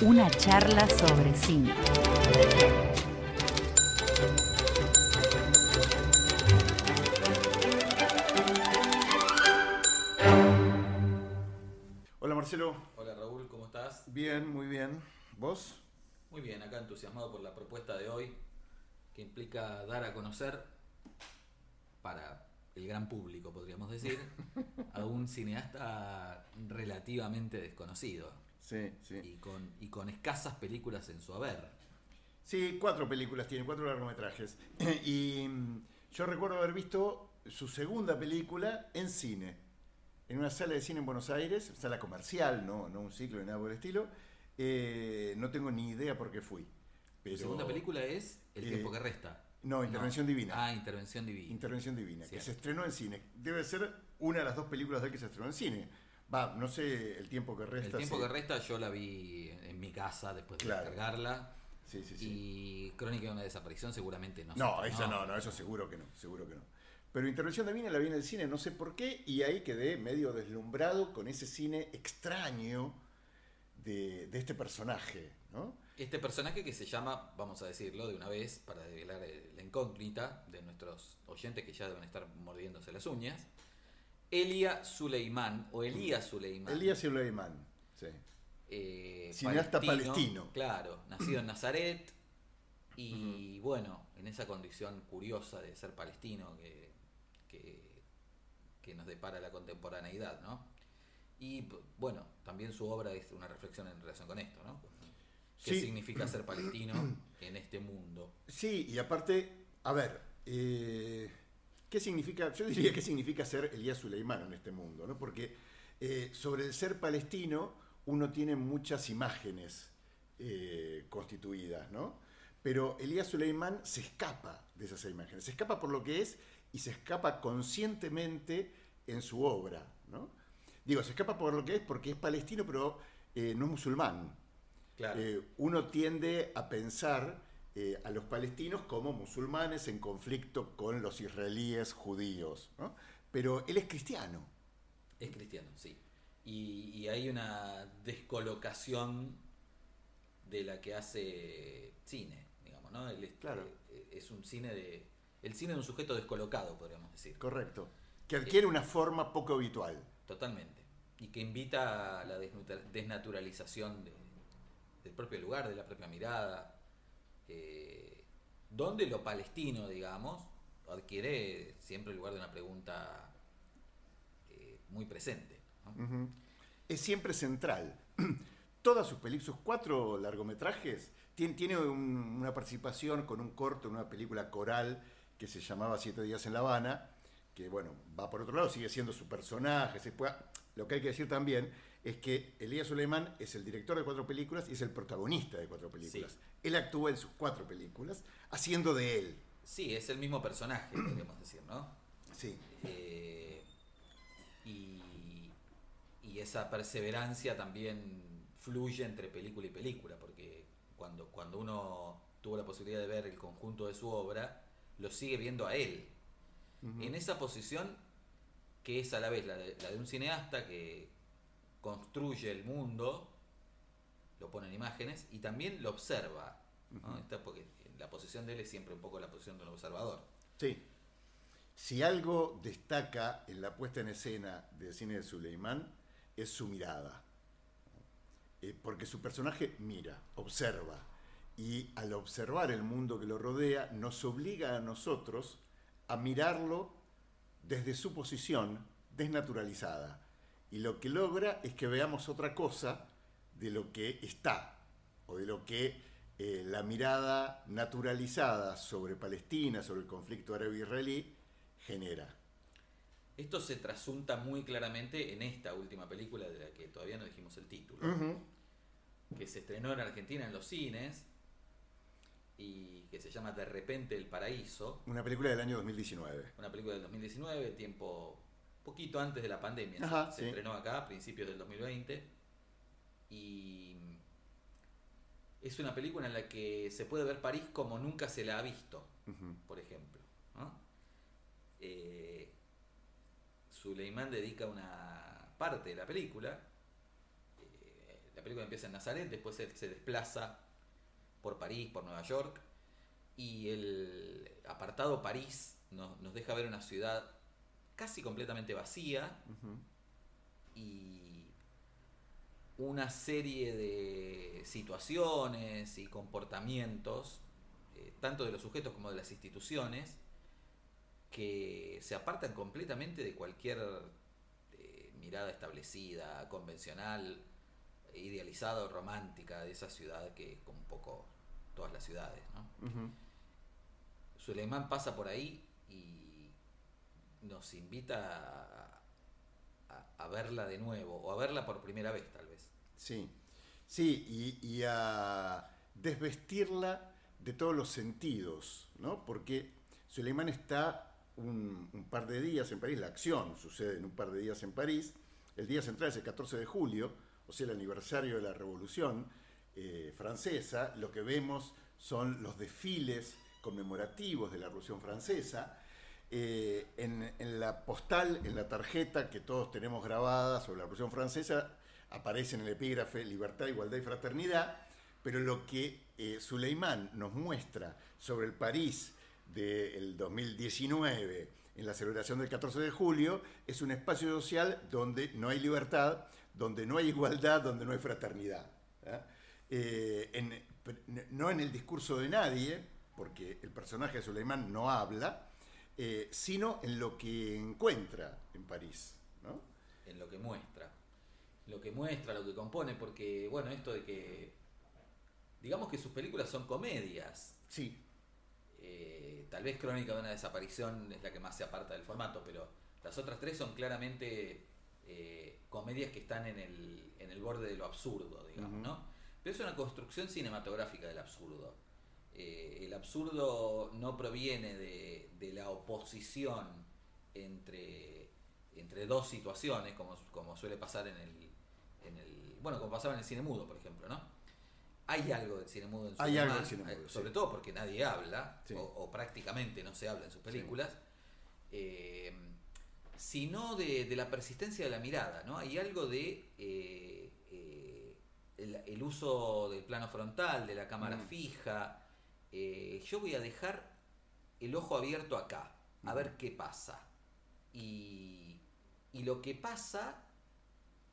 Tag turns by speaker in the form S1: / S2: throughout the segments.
S1: Una charla sobre cine.
S2: Hola Marcelo.
S3: Hola Raúl, ¿cómo estás?
S2: Bien, muy bien. ¿Vos?
S3: Muy bien, acá entusiasmado por la propuesta de hoy, que implica dar a conocer para el gran público, podríamos decir, a un cineasta relativamente desconocido
S2: Sí, sí.
S3: y con, y con escasas películas en su haber.
S2: Sí, cuatro películas tiene, cuatro largometrajes. y mm, yo recuerdo haber visto su segunda película en cine, en una sala de cine en Buenos Aires, sala comercial, no, no un ciclo ni nada por el estilo. Eh, no tengo ni idea por qué fui.
S3: Su
S2: Pero,
S3: segunda película es El
S2: eh,
S3: tiempo que resta.
S2: no, Intervención Divina.
S3: Ah, Intervención Divina.
S2: Intervención Divina, que se estrenó en cine. Debe ser una de las dos películas de él que se estrenó en cine. Va, no sé el tiempo que
S3: El
S2: resta.
S3: tiempo
S2: sí.
S3: que resta yo la vi en mi casa después de
S2: Claro.
S3: descargarla.
S2: Sí, sí, sí.
S3: Y Crónica de una desaparición seguramente no.
S2: No, esa
S3: estrenó.
S2: no, no, eso seguro que no, seguro que no. Pero Intervención de Mina la vi en el cine, no sé por qué, y ahí quedé medio deslumbrado con ese cine extraño de, de este personaje, ¿no?
S3: Este personaje que se llama, vamos a decirlo de una vez, para develar la incógnita de nuestros oyentes que ya deben estar mordiéndose las uñas, Elia Suleiman, o Elías Suleiman.
S2: Elías Suleiman, sí.
S3: eh,
S2: Cineasta palestino.
S3: Claro, nacido en Nazaret. Y bueno, en esa condición curiosa de ser palestino que, que, que nos depara la contemporaneidad, ¿no? Y bueno, también su obra es una reflexión en relación con esto, ¿no? ¿Qué
S2: Sí.
S3: significa ser palestino en este mundo?
S2: Sí, y aparte, a ver, eh, ¿qué significa? Yo diría que significa ser Elías Suleiman en este mundo, ¿no? Porque eh, sobre el ser palestino uno tiene muchas imágenes eh, constituidas, ¿no? Pero Elías Suleiman se escapa de esas imágenes, se escapa por lo que es y se escapa conscientemente en su obra, ¿no? Digo, se escapa por lo que es porque es palestino, pero eh, no es musulmán.
S3: Claro.
S2: Eh, uno tiende a pensar eh, a los palestinos como musulmanes en conflicto con los israelíes judíos, ¿no? Pero él es cristiano.
S3: Es cristiano, sí. Y, y hay una descolocación de la que hace cine, digamos, ¿no? Él es,
S2: Claro.
S3: eh, es un cine de. El cine de un sujeto descolocado, podríamos decir.
S2: Correcto. Que adquiere una forma poco habitual.
S3: Totalmente. Y que invita a la desnaturalización de- del propio lugar, de la propia mirada. Eh, donde lo palestino, digamos, adquiere siempre el lugar de una pregunta eh, muy presente.
S2: Es siempre central. Todas sus películas, sus cuatro largometrajes, tiene, tiene un- una participación con un corto en una película coral que se llamaba Siete días en La Habana, que bueno, va por otro lado, sigue siendo su personaje. lo que hay que decir también es que Elías Suleiman es el director de cuatro películas y es el protagonista de cuatro películas.
S3: Sí.
S2: Él actúa en sus cuatro películas haciendo de él.
S3: Sí, es el mismo personaje, podríamos decir, ¿no?
S2: Sí.
S3: Eh, y, y esa perseverancia también fluye entre película y película, porque cuando, cuando uno tuvo la posibilidad de ver el conjunto de su obra, lo sigue viendo a él. En esa posición que es a la vez la de, la de un cineasta que construye el mundo, lo pone en imágenes y también lo observa. ¿no? Está porque la posición de él es siempre un poco la posición de un observador.
S2: Sí. Si algo destaca en la puesta en escena del cine de Suleimán es su mirada. eh, porque su personaje mira, observa, y al observar el mundo que lo rodea, nos obliga a nosotros a mirarlo desde su posición desnaturalizada. Y lo que logra es que veamos otra cosa de lo que está, o de lo que eh, la mirada naturalizada sobre Palestina, sobre el conflicto árabe-israelí, genera.
S3: Esto se trasunta muy claramente en esta última película de la que todavía no dijimos el título, que se estrenó en Argentina en los cines y que se llama De repente el paraíso,
S2: Una película del año 2019.
S3: una película del 2019, tiempo poquito antes de la pandemia,
S2: Ajá,
S3: se
S2: sí.
S3: estrenó acá a principios del 2020 y es una película en la que se puede ver París como nunca se la ha visto, por ejemplo. ¿no? Eh, Suleimán dedica una parte de la película. eh, la película empieza en Nazaret, después él se desplaza por París, por Nueva York, y el apartado París nos, nos deja ver una ciudad casi completamente vacía y una serie de situaciones y comportamientos, eh, tanto de los sujetos como de las instituciones, que se apartan completamente de cualquier eh, mirada establecida, convencional, idealizada o romántica de esa ciudad que es como un poco todas las ciudades. ¿no? Suleimán pasa por ahí nos invita a, verla de nuevo, o a verla por primera vez tal vez.
S2: Sí, sí, y, a desvestirla de todos los sentidos, ¿no? Porque Suleimán está un, un par de días en París, la acción sucede en un par de días en París, el día central es el 14 de julio, o sea, el aniversario de la Revolución eh, Francesa, lo que vemos son los desfiles conmemorativos de la Revolución Francesa, eh, en, en la postal, en la tarjeta que todos tenemos grabada sobre la Revolución Francesa, aparece en el epígrafe libertad, igualdad y fraternidad, pero lo que eh, Suleimán nos muestra sobre el París del 2019 en la celebración del 14 de julio es un espacio social donde no hay libertad, donde no hay igualdad, donde no hay fraternidad. ¿ah? Eh, en- no en el discurso de nadie, porque el personaje de Suleimán no habla, eh, sino en lo que encuentra en París. ¿no?
S3: en lo que muestra. Lo que muestra, lo que compone, porque, bueno, esto de que. Digamos que sus películas son comedias.
S2: Sí,
S3: Eh, tal vez Crónica de una desaparición es la que más se aparta del formato, pero las otras tres son claramente eh, comedias que están en el, en el borde de lo absurdo, digamos. ¿no? Pero es una construcción cinematográfica del absurdo. Eh, el absurdo no proviene de, de la oposición entre, entre dos situaciones, como, como suele pasar en el, en el. Bueno, como pasaba en el cine mudo, por ejemplo, ¿no? Hay algo del cine mudo en su
S2: Hay algo del cine mudo,
S3: eh,
S2: sí.
S3: sobre todo porque nadie habla,
S2: Sí.
S3: o, o prácticamente no se habla en sus películas, eh, sino de, de la persistencia de la mirada, ¿no? Hay algo de eh, el, el uso del plano frontal, de la cámara
S2: Mm.
S3: fija. Eh, yo voy a dejar el ojo abierto acá, a ver qué pasa. Y, y lo que pasa,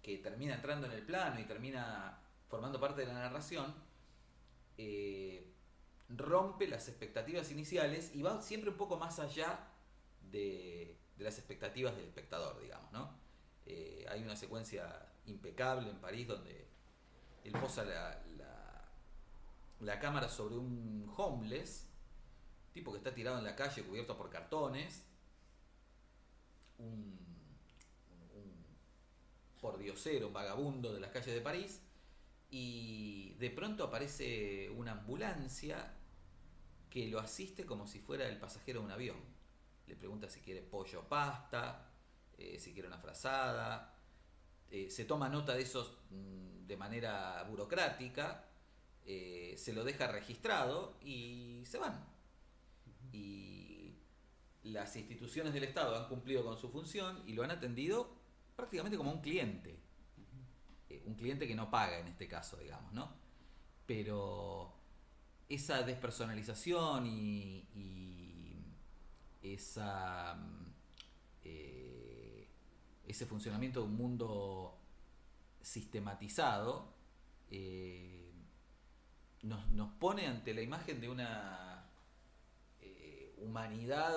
S3: que termina entrando en el plano y termina formando parte de la narración, eh, rompe las expectativas iniciales y va siempre un poco más allá de, de las expectativas del espectador, digamos, ¿no? Eh, hay una secuencia impecable en París donde él posa la, la, la cámara sobre un homeless, tipo que está tirado en la calle cubierto por cartones, un, un, pordiosero, un vagabundo de las calles de París, y de pronto aparece una ambulancia que lo asiste como si fuera el pasajero de un avión. Le pregunta si quiere pollo o pasta, eh, si quiere una frazada. Eh, se toma nota de eso mm, de manera burocrática, eh, se lo deja registrado y se van. Y las instituciones del Estado han cumplido con su función y lo han atendido prácticamente como un cliente. Eh, un cliente que no paga en este caso, digamos, ¿no? Pero esa despersonalización y, y esa mm, eh, ese funcionamiento de un mundo sistematizado eh, nos, nos pone ante la imagen de una eh, humanidad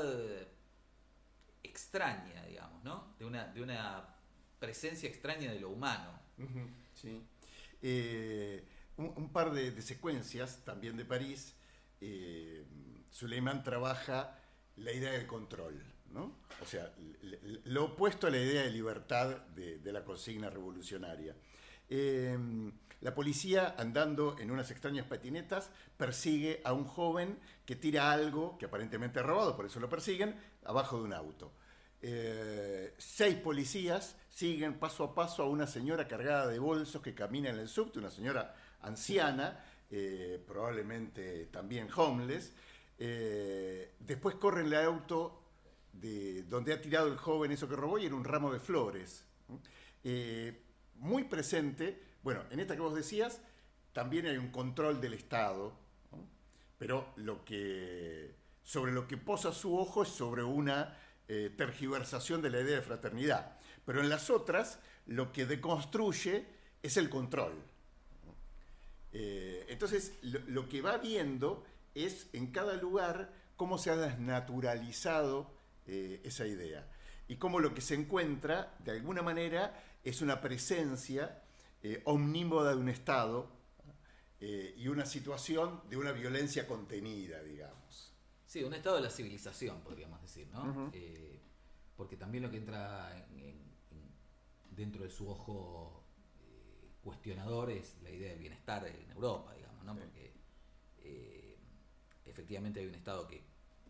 S3: extraña, digamos, ¿no? De una, de una presencia extraña de lo humano.
S2: Sí. Eh, un, par de, secuencias también de París. eh, Suleiman trabaja la idea del control, ¿no? O sea, lo opuesto a la idea de libertad de, de la consigna revolucionaria. Eh, la policía, andando en unas extrañas patinetas, persigue a un joven que tira algo que aparentemente ha robado, por eso lo persiguen, abajo de un auto. Eh, seis policías siguen paso a paso a una señora cargada de bolsos que camina en el subte, una señora anciana, eh, probablemente también homeless. Eh, después corren el auto de donde ha tirado el joven eso que robó y era un ramo de flores. muy presente, bueno, en esta que vos decías, también hay un control del Estado, pero lo que, sobre lo que posa su ojo es sobre una eh, tergiversación de la idea de fraternidad. Pero en las otras, lo que deconstruye es el control. Eh, entonces, lo, lo que va viendo es en cada lugar cómo se ha desnaturalizado eh, esa idea. Y cómo lo que se encuentra, de alguna manera, es una presencia eh, omnímoda de un Estado eh, y una situación de una violencia contenida, digamos.
S3: Sí, un estado de la civilización, podríamos decir, ¿no? Eh, porque también lo que entra en- en- en- dentro de su ojo eh, cuestionador es la idea del bienestar en Europa, digamos, ¿no?
S2: Sí.
S3: Porque eh, efectivamente hay un estado que,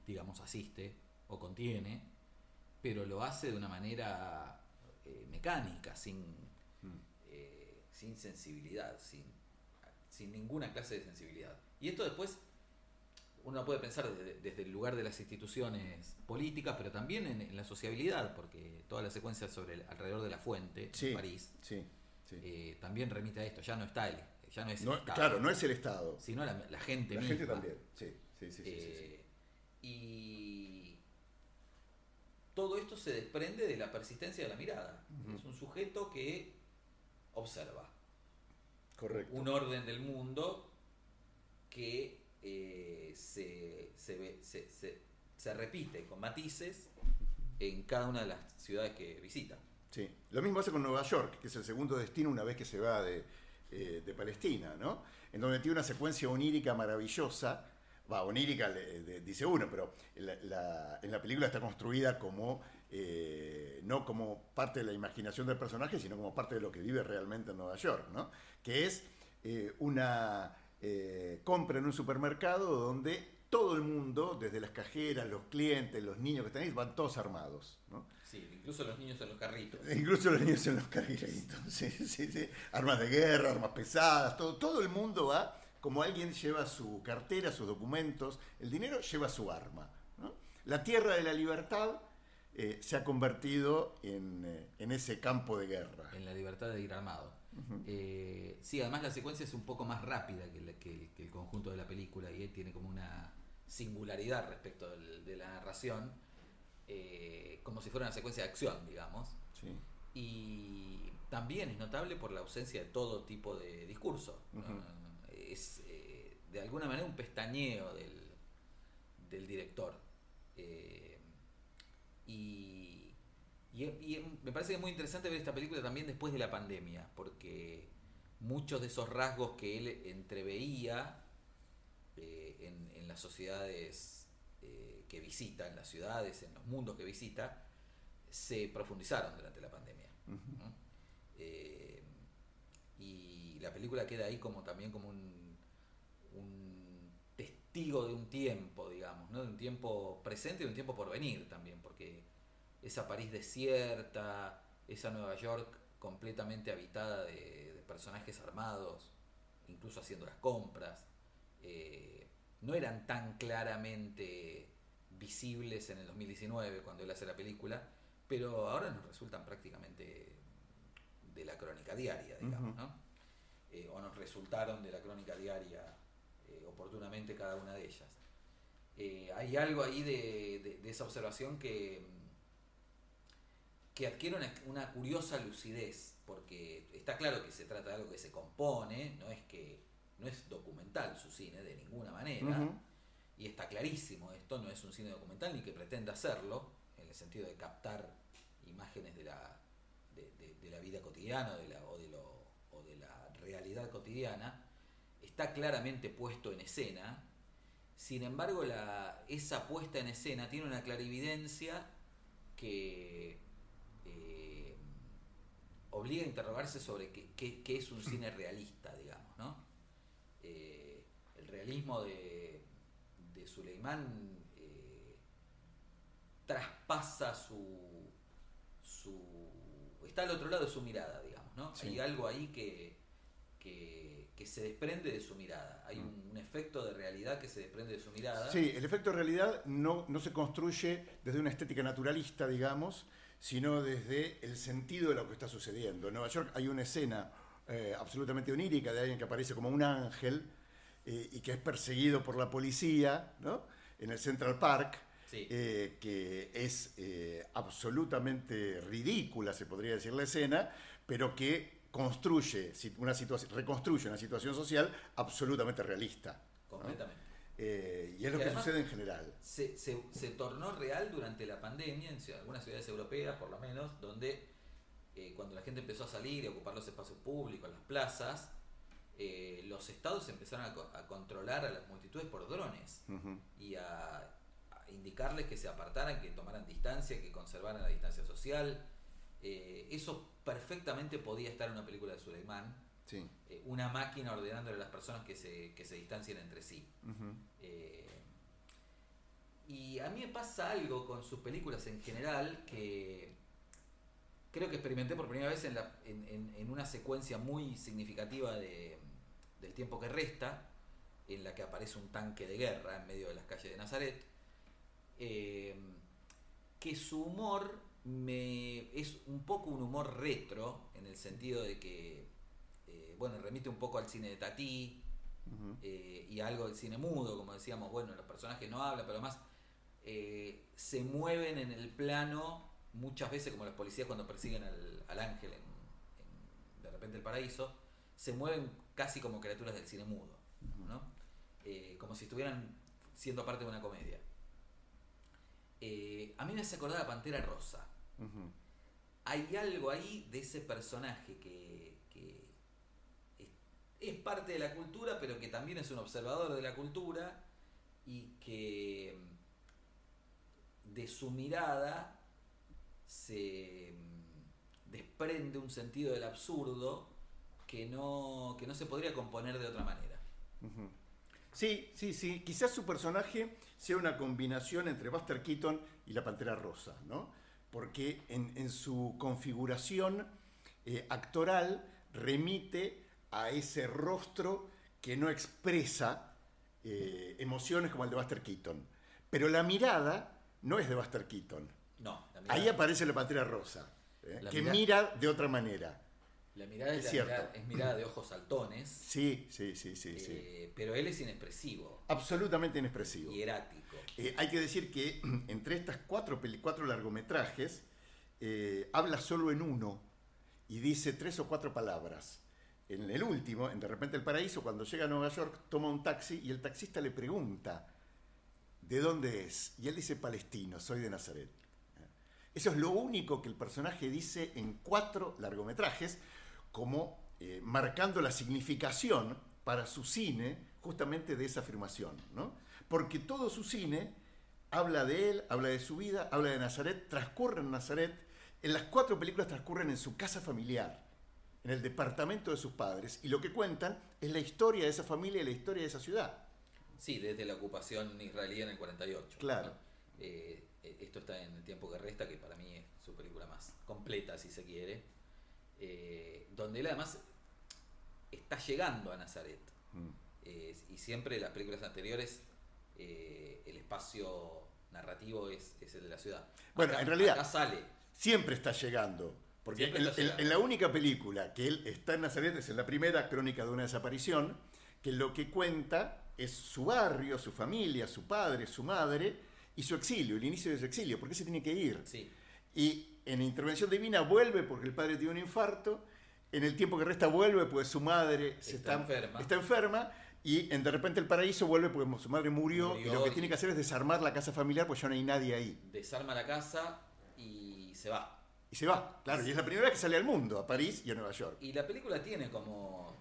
S3: digamos, asiste o contiene, pero lo hace de una manera eh, mecánica, sin, sin sensibilidad, sin, sin ninguna clase de sensibilidad. Y esto después uno puede pensar desde, desde el lugar de las instituciones políticas, pero también en, en la sociabilidad, porque toda la secuencia sobre el- alrededor de la fuente
S2: Sí,
S3: en París
S2: sí, sí.
S3: eh, también remite a esto. Ya no está el, ya no es
S2: No,
S3: el Estado,
S2: claro, no es el Estado.
S3: sino la, la gente
S2: La
S3: misma.
S2: gente también. Sí, sí, sí. sí, sí, sí.
S3: Eh, Y todo esto se desprende de la persistencia de la mirada. Es un sujeto que observa
S2: Correcto.
S3: un orden del mundo que eh, se, se, ve- se- repite con matices en cada una de las ciudades que visita.
S2: Sí. Lo mismo hace con Nueva York, que es el segundo destino una vez que se va de, eh, de Palestina, ¿no? En donde tiene una secuencia onírica maravillosa. Va, onírica le- de- dice uno, pero en la, la- en la película está construida como, eh, no como parte de la imaginación del personaje, sino como parte de lo que vive realmente en Nueva York, ¿no? Que es eh, una eh, compra en un supermercado donde todo el mundo, desde las cajeras, los clientes, los niños que ahí, van todos armados, ¿no?
S3: Sí, incluso los niños en los carritos.
S2: Incluso los niños en los cargueritos. Sí, sí, sí. Armas de guerra, armas pesadas, todo, todo el mundo va como alguien lleva su cartera, sus documentos, el dinero lleva su arma. ¿no? La tierra de la libertad eh, se ha convertido en, eh, en ese campo de guerra.
S3: En la libertad de ir armado. Eh, sí, además la secuencia es un poco más rápida que, la- que el, que el conjunto de la película y tiene como una singularidad respecto del- de la narración, como si fuera una secuencia de acción, digamos.
S2: Sí.
S3: Y también es notable por la ausencia de todo tipo de discurso. Es de alguna manera un pestañeo del, del director. Eh, y, y- y me parece que es muy interesante ver esta película también después de la pandemia, porque muchos de esos rasgos que él entreveía eh, en, en las sociedades eh, que visita, en las ciudades, en los mundos que visita, se profundizaron durante la pandemia. ¿no? Eh, y la película queda ahí como también como un, un testigo de un tiempo, digamos, ¿no? de un tiempo presente y de un tiempo por venir también, porque esa París desierta, esa Nueva York completamente habitada de, de personajes armados, incluso haciendo las compras, eh, no eran tan claramente visibles en el 2019 cuando él hace la película, pero ahora nos resultan prácticamente de la crónica diaria, digamos. ¿no? Eh, o nos resultaron de la crónica diaria eh, oportunamente cada una de ellas. Eh, hay algo ahí de, de- de esa observación que, que adquiere una, una curiosa lucidez, porque está claro que se trata de algo que se compone, no es que no es documental su cine de ninguna manera, y está clarísimo, esto no es un cine documental ni que pretenda hacerlo, en el sentido de captar imágenes de la, de, de- de la vida cotidiana o de la, o, de lo- o de la realidad cotidiana, está claramente puesto en escena, sin embargo la, esa puesta en escena tiene una clarividencia que eh, obliga a interrogarse sobre qué, qué- qué es un cine realista, digamos, ¿no? Eh, el realismo de, de Suleimán eh, traspasa su, su... está al otro lado de su mirada, digamos, ¿no?
S2: Sí.
S3: Hay algo ahí que, que, que se desprende de su mirada. Hay un, un efecto de realidad que se desprende de su mirada.
S2: Sí, el efecto de realidad no, no se construye desde una estética naturalista, digamos, sino desde el sentido de lo que está sucediendo. En Nueva York hay una escena eh, absolutamente onírica de alguien que aparece como un ángel eh, y que es perseguido por la policía ¿no? en el Central Park,
S3: Sí.
S2: eh, que es eh, absolutamente ridícula, se podría decir la escena, pero que construye una situación, reconstruye una situación social absolutamente realista. ¿no?
S3: Completamente.
S2: Eh, y es lo
S3: Que
S2: sucede en general.
S3: se, se- se tornó real durante la pandemia en algunas ciudades europeas, por lo menos, donde eh, cuando la gente empezó a salir y a ocupar los espacios públicos, las plazas, eh, los estados empezaron a, co- a controlar a las multitudes por drones y a, a indicarles que se apartaran, que tomaran distancia, que conservaran la distancia social. Eh, eso perfectamente podía estar en una película de Suleimán,
S2: Sí.
S3: eh, una máquina ordenándole a las personas que se, que se distancien entre sí. Eh, y a mí me pasa algo con sus películas en general que creo que experimenté por primera vez en, la- en- en- en una secuencia muy significativa de, del tiempo que resta, en la que aparece un tanque de guerra en medio de las calles de Nazaret, eh, que su humor me, es un poco un humor retro, en el sentido de que, bueno, remite un poco al cine de Tati,
S2: Ujú.
S3: eh, y algo del cine mudo, como decíamos, bueno, los personajes no hablan, pero además eh, se mueven en el plano muchas veces como los policías cuando persiguen al, al ángel en, en De repente el paraíso, se mueven casi como criaturas del cine mudo, ¿no? Eh, como si estuvieran siendo parte de una comedia. A mí me hace acordar a Pantera Rosa. Hay algo ahí de ese personaje que es, parte de la cultura, pero que también es un observador de la cultura y que mm, de su mirada se mm, desprende un sentido del absurdo que no, que no se podría componer de otra manera.
S2: Sí, sí, sí. Quizás su personaje sea una combinación entre Buster Keaton y la Pantera Rosa, ¿no? Porque en, en su configuración eh, actoral remite a ese rostro que no expresa eh, emociones como el de Buster Keaton. Pero la mirada no es de Buster Keaton.
S3: No, la
S2: Ahí aparece la Pantera Rosa, ¿eh?
S3: La
S2: que
S3: mira-
S2: mira de otra manera.
S3: la mirada es,
S2: es
S3: la mirada- es mirada de ojos saltones,
S2: Sí, sí, sí, sí, sí.
S3: eh, pero él es inexpresivo,
S2: Absolutamente inexpresivo.
S3: hierático.
S2: Hay que decir que entre estas cuatro, cuatro largometrajes, habla solo en uno y dice tres o cuatro palabras. En el último, en De repente el paraíso, cuando llega a Nueva York, toma un taxi y el taxista le pregunta, ¿de dónde es? Y él dice, palestino, soy de Nazaret. Eso es lo único que el personaje dice en cuatro largometrajes, como eh, marcando la significación para su cine justamente de esa afirmación, ¿no? Porque todo su cine habla de él, habla de su vida, habla de Nazaret, transcurre en Nazaret. En las cuatro películas transcurren en su casa familiar, en el departamento de sus padres, y lo que cuentan es la historia de esa familia y la historia de esa ciudad.
S3: Sí, desde la ocupación israelí en el 48.
S2: Claro.
S3: ¿no? Eh, esto está en El tiempo que resta, que para mí es su película más completa, si se quiere. Eh, donde él además está llegando a Nazaret.
S2: Mm.
S3: Eh, y siempre las películas anteriores, eh, el espacio narrativo es, es el de la ciudad.
S2: Bueno,
S3: Acá-
S2: en realidad-
S3: Acá sale.
S2: Siempre está llegando. Porque en, la única película que él está en Nazaret es en la primera crónica de una desaparición, que lo que cuenta es su barrio, su familia, su padre, su madre y su exilio, el inicio de su exilio, porque se tiene que ir.
S3: Sí.
S2: Y en Intervención Divina vuelve porque el padre tiene un infarto. En el tiempo que resta vuelve pues su madre se
S3: Está
S2: está,
S3: enferma.
S2: está enferma. Y en De repente el paraíso vuelve porque su madre murió,
S3: Murió
S2: y lo que
S3: y-
S2: tiene que hacer es desarmar la casa familiar pues ya no hay nadie ahí.
S3: Desarma la casa y se va.
S2: Y se va, claro, y es la primera vez que sale al mundo, a París y a Nueva York.
S3: Y la película tiene como,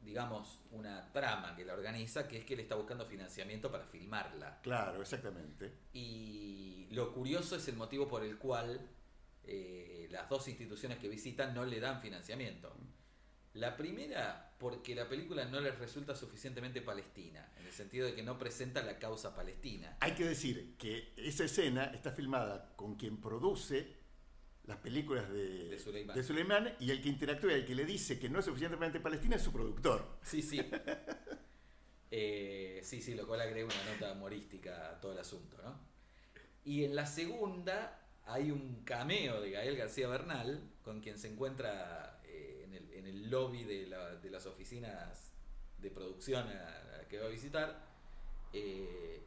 S3: digamos, una trama que la organiza, que es que él está buscando financiamiento para filmarla.
S2: Claro, exactamente.
S3: Y lo curioso es el motivo por el cual eh, las dos instituciones que visitan no le dan financiamiento. La primera, porque la película no les resulta suficientemente palestina, en el sentido de que no presenta la causa palestina.
S2: Hay que decir que esa escena está filmada con quien produce las películas de,
S3: De Suleimán,
S2: y el que interactúa y el que le dice que no es suficientemente palestina es su productor.
S3: Sí, sí. Eh, sí, sí, lo cual agrega una nota humorística a todo el asunto, ¿no? Y en la segunda hay un cameo de Gael García Bernal, con quien se encuentra eh, en, el, en el lobby de, la- de las oficinas de producción a, a que va a visitar, eh,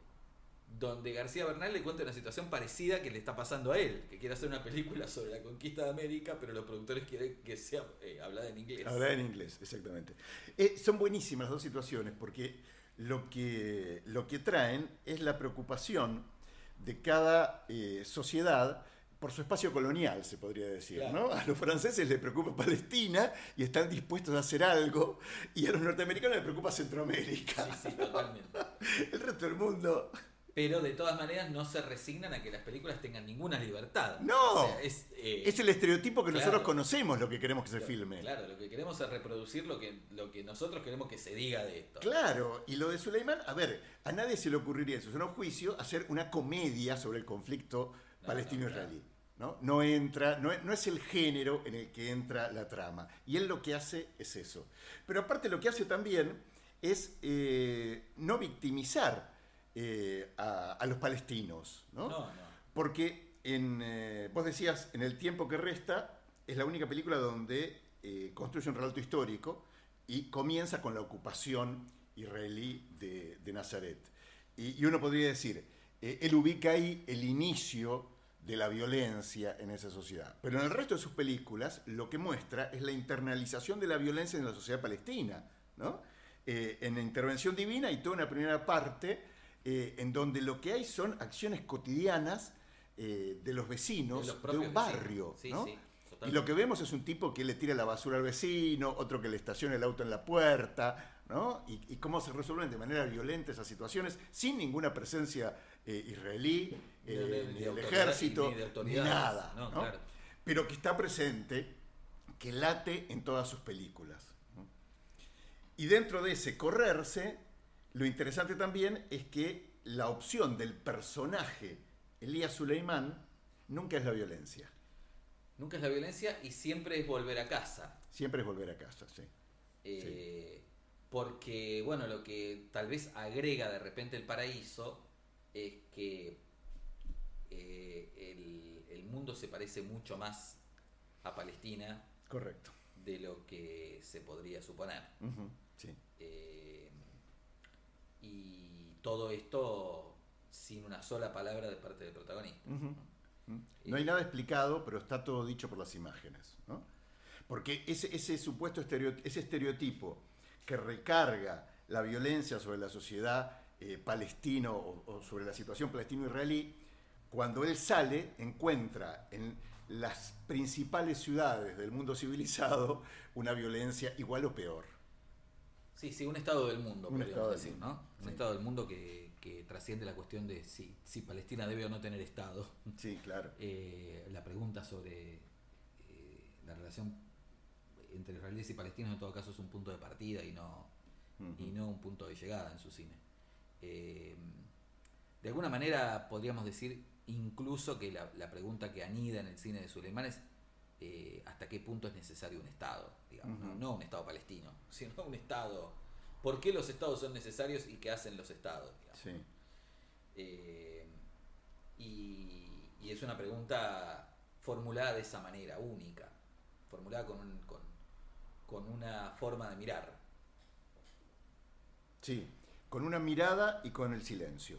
S3: donde García Bernal le cuenta una situación parecida que le está pasando a él, que quiere hacer una película sobre la conquista de América, pero los productores quieren que sea eh, hablada en inglés.
S2: Hablar en inglés, exactamente. Eh, son buenísimas las dos situaciones porque lo que, lo que traen es la preocupación de cada eh, sociedad por su espacio colonial, se podría decir.
S3: Claro.
S2: ¿no? A los franceses les preocupa Palestina y están dispuestos a hacer algo, y a los norteamericanos les preocupa Centroamérica.
S3: Sí, sí, totalmente.
S2: El resto del mundo.
S3: Pero de todas maneras no se resignan a que las películas tengan ninguna libertad.
S2: No.
S3: O sea, es, eh,
S2: Es el estereotipo que
S3: claro.
S2: nosotros conocemos, lo que queremos que se filme.
S3: Claro, lo que queremos es reproducir lo que, lo que nosotros queremos que se diga de esto.
S2: Claro, y lo de Suleimán, a ver, a nadie se le ocurriría en su sano juicio hacer una comedia sobre el conflicto
S3: No,
S2: palestino-israelí. ¿no? No entra, no es, no es el género en el que entra la trama. Y él lo que hace es eso. Pero aparte lo que hace también es eh, no victimizar eh, a, a los palestinos. ¿no?
S3: No, no.
S2: Porque en, eh, vos decías, en el tiempo que resta, es la única película donde eh, construye un relato histórico y comienza con la ocupación israelí de, de Nazaret. Y, y uno podría decir, eh, él ubica ahí el inicio de la violencia en esa sociedad. Pero en el resto de sus películas lo que muestra es la internalización de la violencia en la sociedad palestina. ¿no? Eh, en la intervención divina hay toda una primera parte eh, en donde lo que hay son acciones cotidianas eh, de los vecinos
S3: De los
S2: de,
S3: propios
S2: un barrio.
S3: Sí,
S2: ¿no?
S3: sí,
S2: y lo que vemos es un tipo que le tira la basura al vecino, otro que le estaciona el auto en la puerta, ¿no? Y, y cómo se resuelven de manera violenta esas situaciones sin ninguna presencia eh, israelí,
S3: Ni de-
S2: ni,
S3: ni de
S2: del ejército,
S3: ni
S2: ni nada,
S3: No,
S2: ¿no?
S3: claro.
S2: pero que está presente, que late en todas sus películas. Y dentro de ese correrse, lo interesante también es que la opción del personaje Elías Suleimán nunca es la violencia,
S3: Nunca es la violencia y siempre es volver a casa.
S2: siempre es volver a casa, sí.
S3: Eh, Porque, bueno, lo que tal vez agrega de repente el paraíso es que eh, el, el mundo se parece mucho más a Palestina
S2: Correcto.
S3: de lo que se podría suponer.
S2: Sí.
S3: Eh, y todo esto sin una sola palabra de parte del protagonista.
S2: No hay nada explicado, pero está todo dicho por las imágenes. ¿no? Porque ese, ese supuesto estereotipo, ese estereotipo que recarga la violencia sobre la sociedad eh, palestino o, o sobre la situación palestino-israelí, cuando él sale, encuentra en las principales ciudades del mundo civilizado una violencia igual o peor.
S3: Sí, sí, un estado del mundo,
S2: Un
S3: podríamos
S2: estado del
S3: decir,
S2: mundo,
S3: ¿no? Un estado del mundo que, que trasciende la cuestión de si, si Palestina debe o no tener Estado.
S2: Sí, claro.
S3: Eh, la pregunta sobre eh, la relación entre israelíes y palestinos en todo caso es un punto de partida y no, y no un punto de llegada en su cine. Eh, de alguna manera podríamos decir incluso que la, la pregunta que anida en el cine de Suleimán es eh, hasta qué punto es necesario un Estado, digamos, ¿no? Un Estado palestino, sino un Estado. ¿Por qué los Estados son necesarios y qué hacen los Estados?
S2: Sí.
S3: Eh, y, y es una pregunta formulada de esa manera, única, formulada con, un- con, con una forma de mirar.
S2: Sí, con una mirada y con el silencio.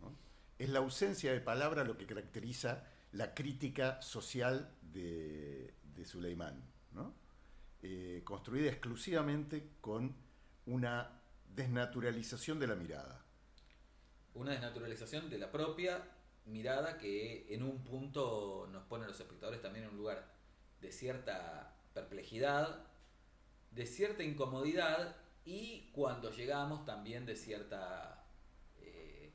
S2: ¿no? Es la ausencia de palabra lo que caracteriza la crítica social de, de Suleimán, ¿no? Eh, construida exclusivamente con una desnaturalización de la mirada.
S3: Una desnaturalización de la propia mirada que en un punto nos pone a los espectadores también en un lugar de cierta perplejidad, de cierta incomodidad y cuando llegamos también de cierta eh,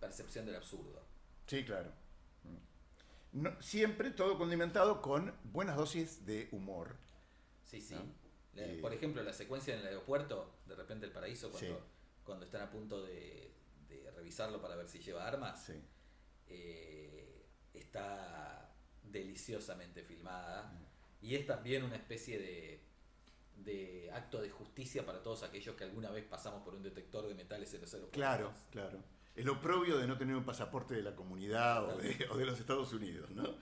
S3: percepción del absurdo.
S2: Sí, claro. No, siempre todo condimentado con buenas dosis de humor.
S3: Sí, sí.
S2: Eh,
S3: por ejemplo, la secuencia en el aeropuerto, de repente el paraíso, cuando,
S2: Sí.
S3: cuando están a punto de, de revisarlo para ver si lleva armas,
S2: Sí.
S3: eh, está deliciosamente filmada y es también una especie de, de acto de justicia para todos aquellos que alguna vez pasamos por un detector de metales en los aeropuertos.
S2: Claro, claro. El oprobio de no tener un pasaporte de la comunidad o de, los Estados Unidos, ¿no?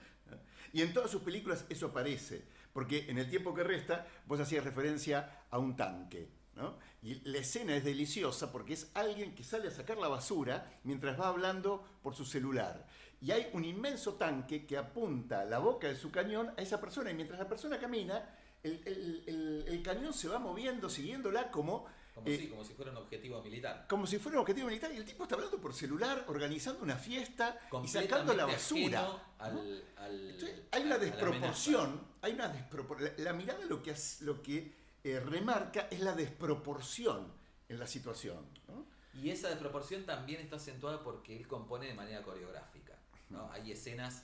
S2: Y en todas sus películas eso aparece, porque en el tiempo que resta vos hacías referencia a un tanque, ¿no? Y la escena es deliciosa porque es alguien que sale a sacar la basura mientras va hablando por su celular. Y hay un inmenso tanque que apunta la boca de su cañón a esa persona y mientras la persona camina, el cañón se va moviendo, siguiéndola como...
S3: Como,
S2: eh,
S3: si, como si fuera un objetivo militar.
S2: como si fuera un objetivo militar y el tipo está hablando por celular, organizando una fiesta y sacando la basura.
S3: al-
S2: Entonces, hay una
S3: a la
S2: desproporción, hay una despropor- la, mirada lo que, lo que eh, remarca es la desproporción en la situación. ¿no?
S3: Y esa desproporción también está acentuada porque él compone de manera coreográfica. ¿no? Hay escenas,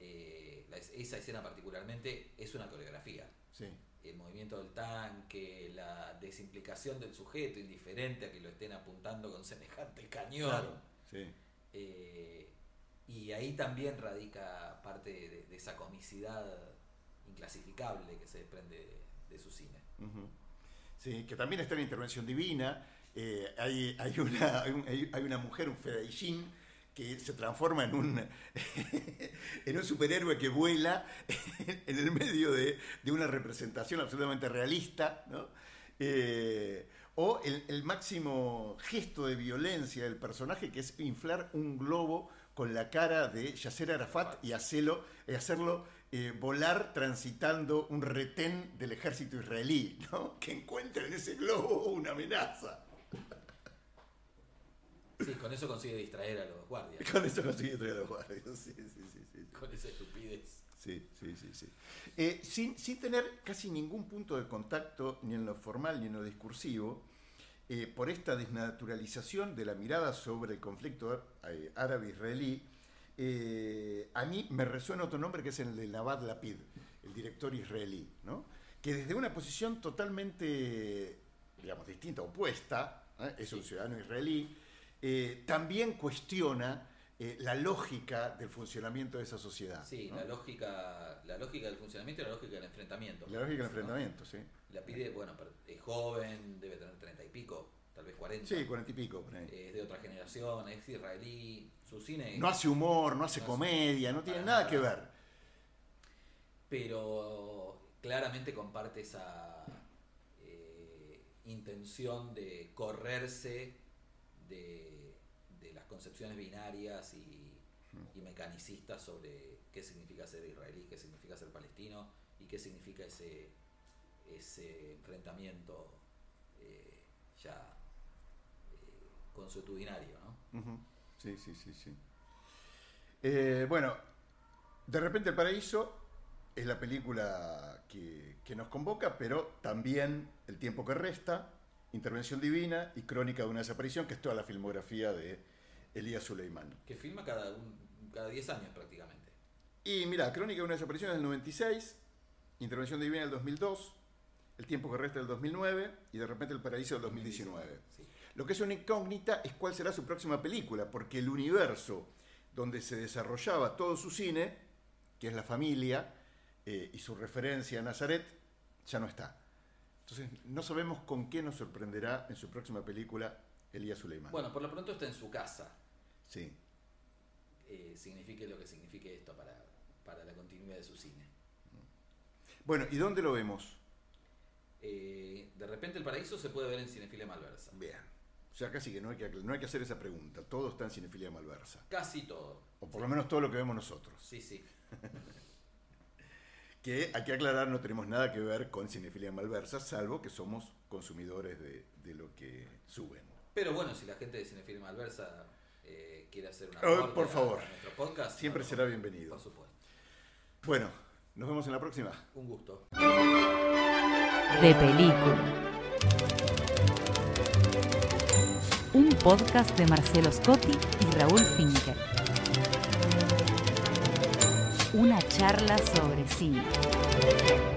S3: eh, esa escena particularmente es una coreografía.
S2: Sí.
S3: El movimiento del tanque, la desimplicación del sujeto, indiferente a que lo estén apuntando con semejante cañón.
S2: Claro, sí.
S3: Eh, y ahí también radica parte de, de esa comicidad inclasificable que se desprende de, de su cine.
S2: Sí, que también está en Intervención Divina. eh, hay, hay, una, hay, un- hay- hay una mujer, un Fedaijin, que se transforma en un, en un superhéroe que vuela en el medio de, de una representación absolutamente realista. ¿no? Eh, o el, el máximo gesto de violencia del personaje, que es inflar un globo con la cara de Yasser Arafat y hacerlo, y hacerlo eh, volar transitando un retén del ejército israelí, ¿no? que encuentra en ese globo una amenaza.
S3: Sí, con eso consigue distraer a los guardias.
S2: Con eso consigue traer a los guardias. Sí, sí, sí, sí.
S3: Con esa estupidez.
S2: Sí, sí, sí, sí. Eh, sin, sin tener casi ningún punto de contacto, ni en lo formal ni en lo discursivo, eh, por esta desnaturalización de la mirada sobre el conflicto eh, árabe-israelí, eh, a mí me resuena otro nombre que es el de Navad Lapid, el director israelí, ¿no? que desde una posición totalmente, digamos, distinta, opuesta, ¿eh? es un ciudadano israelí, eh, también cuestiona eh, la lógica del funcionamiento de esa sociedad.
S3: Sí,
S2: ¿no?
S3: la lógica, la lógica del funcionamiento y la lógica del enfrentamiento.
S2: La lógica del
S3: ¿no?
S2: enfrentamiento, sí.
S3: La pide, bueno, es joven, debe tener treinta y pico, tal vez cuarenta.
S2: Sí, cuarenta y pico. por ahí.
S3: Es de otra generación, es israelí, su cine...
S2: No hace humor, no hace
S3: No hace-
S2: comedia, no tiene nada
S3: nada.
S2: que ver.
S3: pero claramente comparte esa eh, intención de correrse de, las concepciones binarias y, mecanicistas sobre qué significa ser israelí, qué significa ser palestino y qué significa ese, ese enfrentamiento eh, ya eh, consuetudinario. ¿no?
S2: Sí, sí, sí, sí. Eh, bueno, De repente el paraíso es la película que nos convoca, pero también El tiempo que resta, Intervención Divina y Crónica de una desaparición, que es toda la filmografía de Elías Suleimán.
S3: Que filma cada, un, cada 10 años prácticamente.
S2: Y mira, Crónica de una desaparición del 96, Intervención Divina del 2002, El tiempo que resta del 2009 y de repente El paraíso del 2019.
S3: Sí.
S2: Lo que es una incógnita es cuál será su próxima película, porque el universo donde se desarrollaba todo su cine, que es la familia eh, y su referencia a Nazaret, ya no está. Entonces, no sabemos con qué nos sorprenderá en su próxima película Elías Suleiman.
S3: Bueno, por lo pronto está en su casa.
S2: Sí.
S3: Eh, signifique lo que signifique esto para, para la continuidad de su cine.
S2: Bueno, ¿y dónde lo vemos?
S3: Eh, de repente el paraíso se puede ver en Cinefilia Malversa.
S2: Bien. sea, casi que no hay que, no hay que hacer esa pregunta. Todo está en Cinefilia Malversa.
S3: Casi todo.
S2: O por lo menos todo lo que vemos nosotros.
S3: Sí, sí.
S2: que hay que aclarar, no tenemos nada que ver con Cinefilia Malversa, salvo que somos consumidores de, de lo que suben.
S3: Pero bueno, si la gente de Cinefilia Malversa eh, quiere hacer una
S2: Oh, por favor.
S3: nuestro podcast,
S2: Siempre
S3: no,
S2: será bienvenido.
S3: Por supuesto.
S2: Bueno, nos vemos en la próxima.
S3: Un gusto.
S1: De película. Un podcast de Marcelo Scotti y Raúl Finker. Una charla sobre cine.